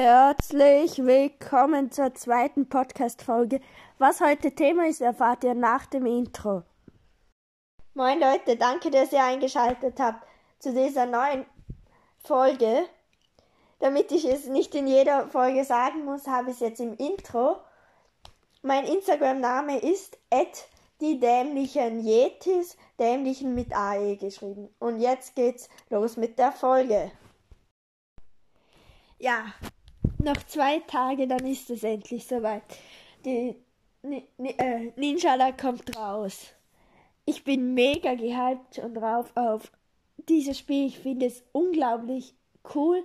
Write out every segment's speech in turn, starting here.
Herzlich willkommen zur zweiten Podcast-Folge. Was heute Thema ist, erfahrt ihr nach dem Intro. Moin Leute, danke, dass ihr eingeschaltet habt zu dieser neuen Folge. Damit ich es nicht in jeder Folge sagen muss, habe ich es jetzt im Intro. Mein Instagram-Name ist die dämlichen Yetis, dämlichen mit AE geschrieben. Und jetzt geht's los mit der Folge. Ja, noch zwei Tage, dann ist es endlich soweit. Die äh, Ninjala kommt raus. Ich bin mega gehypt und drauf auf dieses Spiel. Ich finde es unglaublich cool.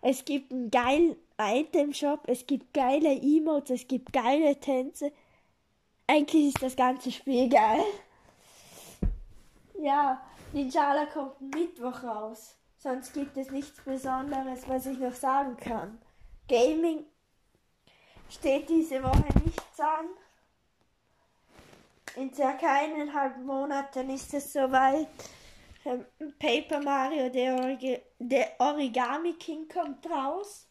Es gibt einen geilen Item-Shop, es gibt geile Emotes, es gibt geile Tänze. Eigentlich ist das ganze Spiel geil. Ja, Ninjala kommt Mittwoch raus. Sonst gibt es nichts Besonderes, was ich noch sagen kann. Gaming steht diese Woche nichts an. In circa eineinhalb Monaten ist es soweit. Ähm, Paper Mario, der, Origi der Origami King kommt raus.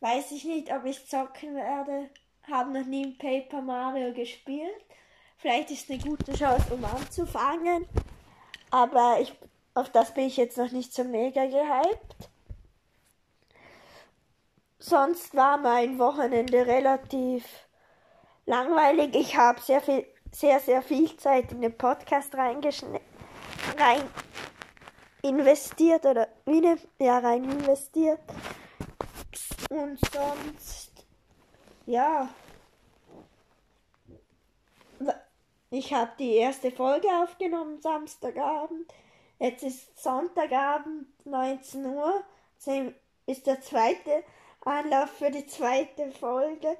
Weiß ich nicht, ob ich zocken werde. Habe noch nie Paper Mario gespielt. Vielleicht ist eine gute Chance, um anzufangen. Aber ich, auf das bin ich jetzt noch nicht so mega gehypt. Sonst war mein Wochenende relativ langweilig. Ich habe sehr viel, sehr, sehr viel Zeit in den Podcast rein investiert oder wie ne, ja rein investiert. Und sonst ja. Ich habe die erste Folge aufgenommen Samstagabend. Jetzt ist Sonntagabend 19 Uhr. Ist der zweite Anlauf für die zweite Folge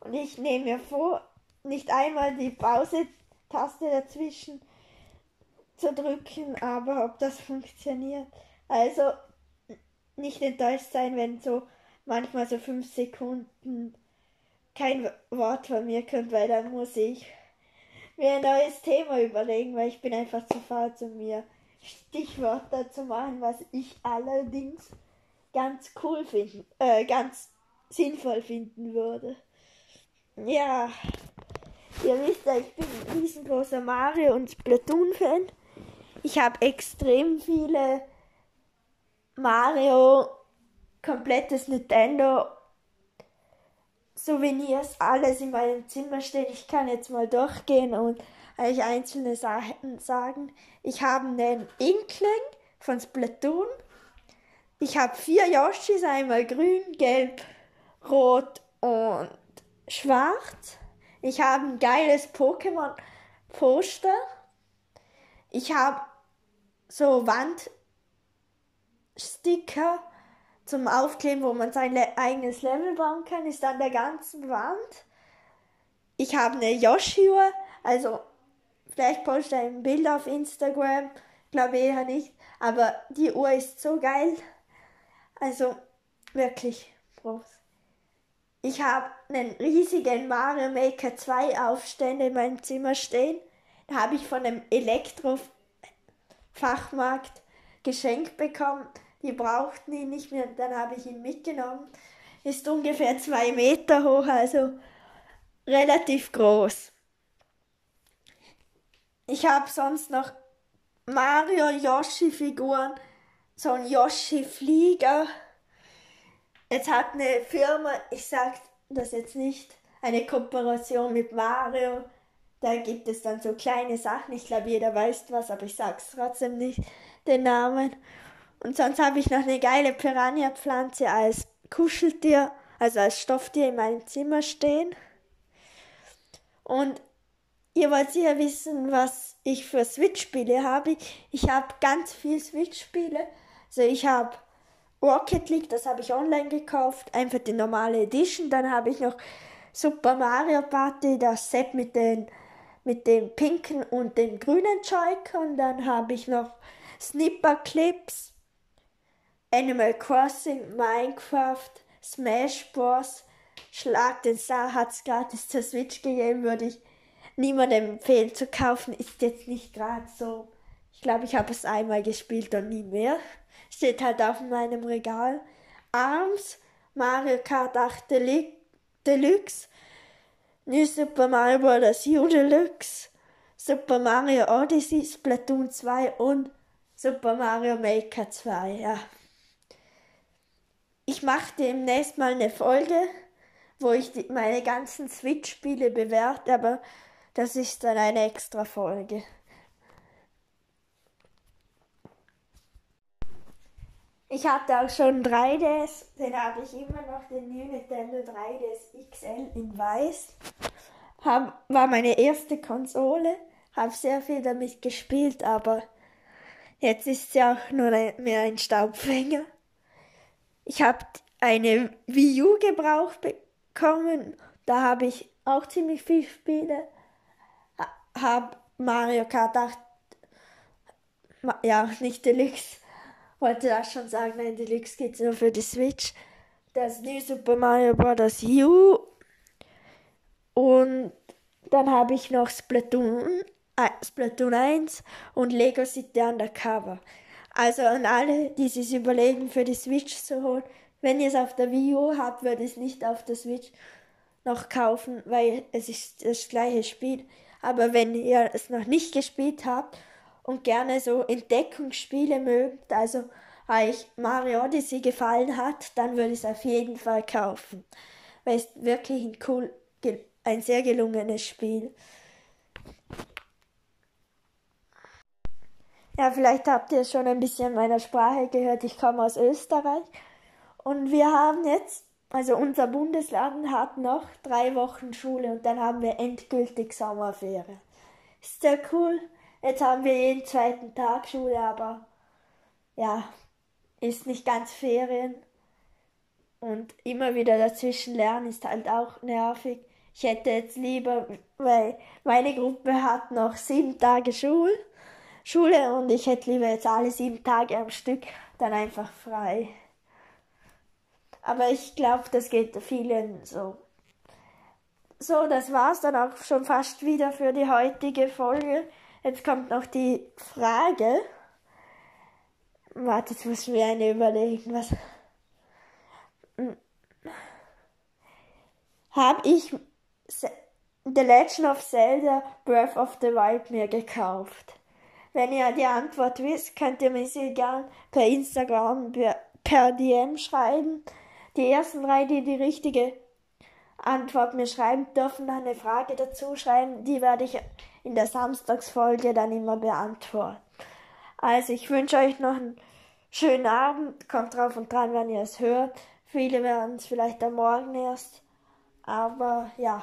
und ich nehme mir vor nicht einmal die Pause-Taste dazwischen zu drücken, aber ob das funktioniert. Also nicht enttäuscht sein, wenn so manchmal so fünf Sekunden kein Wort von mir kommt, weil dann muss ich mir ein neues Thema überlegen, weil ich bin einfach zu faul zu mir Stichwörter zu machen, was ich allerdings ganz cool finden, äh, ganz sinnvoll finden würde. Ja, ihr wisst ja, ich bin ein riesengroßer Mario und Splatoon-Fan. Ich habe extrem viele Mario, komplettes Nintendo Souvenirs, alles in meinem Zimmer stehen. Ich kann jetzt mal durchgehen und euch einzelne Sachen sagen. Ich habe einen Inkling von Splatoon. Ich habe vier Yoshis, einmal grün, gelb, rot und schwarz. Ich habe ein geiles Pokémon-Poster. Ich habe so Wandsticker zum Aufkleben, wo man sein eigenes Level bauen kann, ist an der ganzen Wand. Ich habe eine Yoshi-Uhr, also vielleicht poste ich ein Bild auf Instagram, glaube eher nicht, aber die Uhr ist so geil. Also wirklich groß. Ich habe einen riesigen Mario Maker 2 Aufstände in meinem Zimmer stehen. Da habe ich von einem Elektro Fachmarkt geschenkt bekommen. Die brauchten ihn nicht mehr, dann habe ich ihn mitgenommen. Ist ungefähr zwei Meter hoch, also relativ groß. Ich habe sonst noch Mario Yoshi Figuren, so ein Yoshi Flieger. Jetzt hat eine Firma, ich sage das jetzt nicht, eine Kooperation mit Mario da gibt es dann so kleine Sachen. Ich glaube, jeder weiß was, aber ich sag's trotzdem nicht, den Namen. Und sonst habe ich noch eine geile Piranha-Pflanze als Kuscheltier, also als Stofftier in meinem Zimmer stehen. Und ihr wollt sicher wissen, was ich für Switch-Spiele habe. Ich habe ganz viel Switch-Spiele. Also ich habe Rocket League, das habe ich online gekauft, einfach die normale Edition. Dann habe ich noch Super Mario Party, das Set mit den mit dem pinken und dem grünen Joy-Con. Dann habe ich noch Snipper Clips, Animal Crossing, Minecraft, Smash Bros. Schlag den Star es gratis zur Switch gegeben, würde ich niemandem empfehlen zu kaufen. Ist jetzt nicht gerade so. Ich glaube, ich habe es einmal gespielt und nie mehr. Steht halt auf meinem Regal. Arms Mario Kart 8 Deluxe, New Super Mario Bros. U Deluxe, Super Mario Odyssey, Splatoon 2 und Super Mario Maker 2, ja. Ich mache demnächst mal eine Folge, wo ich die, meine ganzen Switch-Spiele bewerte, aber das ist dann eine extra Folge. Ich hatte auch schon 3DS, den habe ich immer noch, den New Nintendo 3DS XL in weiß. Hab, war meine erste Konsole, habe sehr viel damit gespielt, aber jetzt ist sie auch nur mehr ein Staubfänger. Ich habe eine Wii U gebraucht bekommen, da habe ich auch ziemlich viel Spiele. Habe Mario Kart 8, ja, nicht Deluxe wollte das schon sagen, nein, Deluxe geht nur für die Switch. Das New Super Mario Bros. U. Und dann habe ich noch Splatoon, äh, Splatoon 1 und Lego City Undercover. Also an alle, die sich überlegen, für die Switch zu holen, wenn ihr es auf der Wii U habt, würde ich es nicht auf der Switch noch kaufen, weil es ist das gleiche Spiel. Aber wenn ihr es noch nicht gespielt habt und gerne so Entdeckungsspiele mögt, also euch Mario Odyssey gefallen hat, dann würde ich es auf jeden Fall kaufen. Weil es wirklich ein cool, ein sehr gelungenes Spiel. Ja, vielleicht habt ihr schon ein bisschen meiner Sprache gehört. Ich komme aus Österreich und wir haben jetzt, also unser Bundesland hat noch drei Wochen Schule und dann haben wir endgültig Sommerferien. Ist sehr cool. Jetzt haben wir jeden zweiten Tag Schule, aber ja, ist nicht ganz Ferien. Und immer wieder dazwischen lernen ist halt auch nervig. Ich hätte jetzt lieber, weil meine Gruppe hat noch sieben Tage Schul Schule und ich hätte lieber jetzt alle sieben Tage am Stück dann einfach frei. Aber ich glaube, das geht vielen so. So, das war's dann auch schon fast wieder für die heutige Folge. Jetzt kommt noch die Frage. Warte, jetzt muss ich mir eine überlegen. Was. Hm. Habe ich The Legend of Zelda Breath of the Wild mir gekauft? Wenn ihr die Antwort wisst, könnt ihr mir sie gern per Instagram per DM schreiben. Die ersten drei, die die richtige Antwort mir schreiben, dürfen dann eine Frage dazu schreiben. Die werde ich in der Samstagsfolge dann immer beantworten. Also ich wünsche euch noch einen schönen Abend. Kommt drauf und dran, wenn ihr es hört. Viele werden es vielleicht am Morgen erst. Aber ja.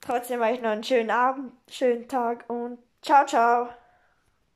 Trotzdem euch noch einen schönen Abend, schönen Tag und ciao, ciao.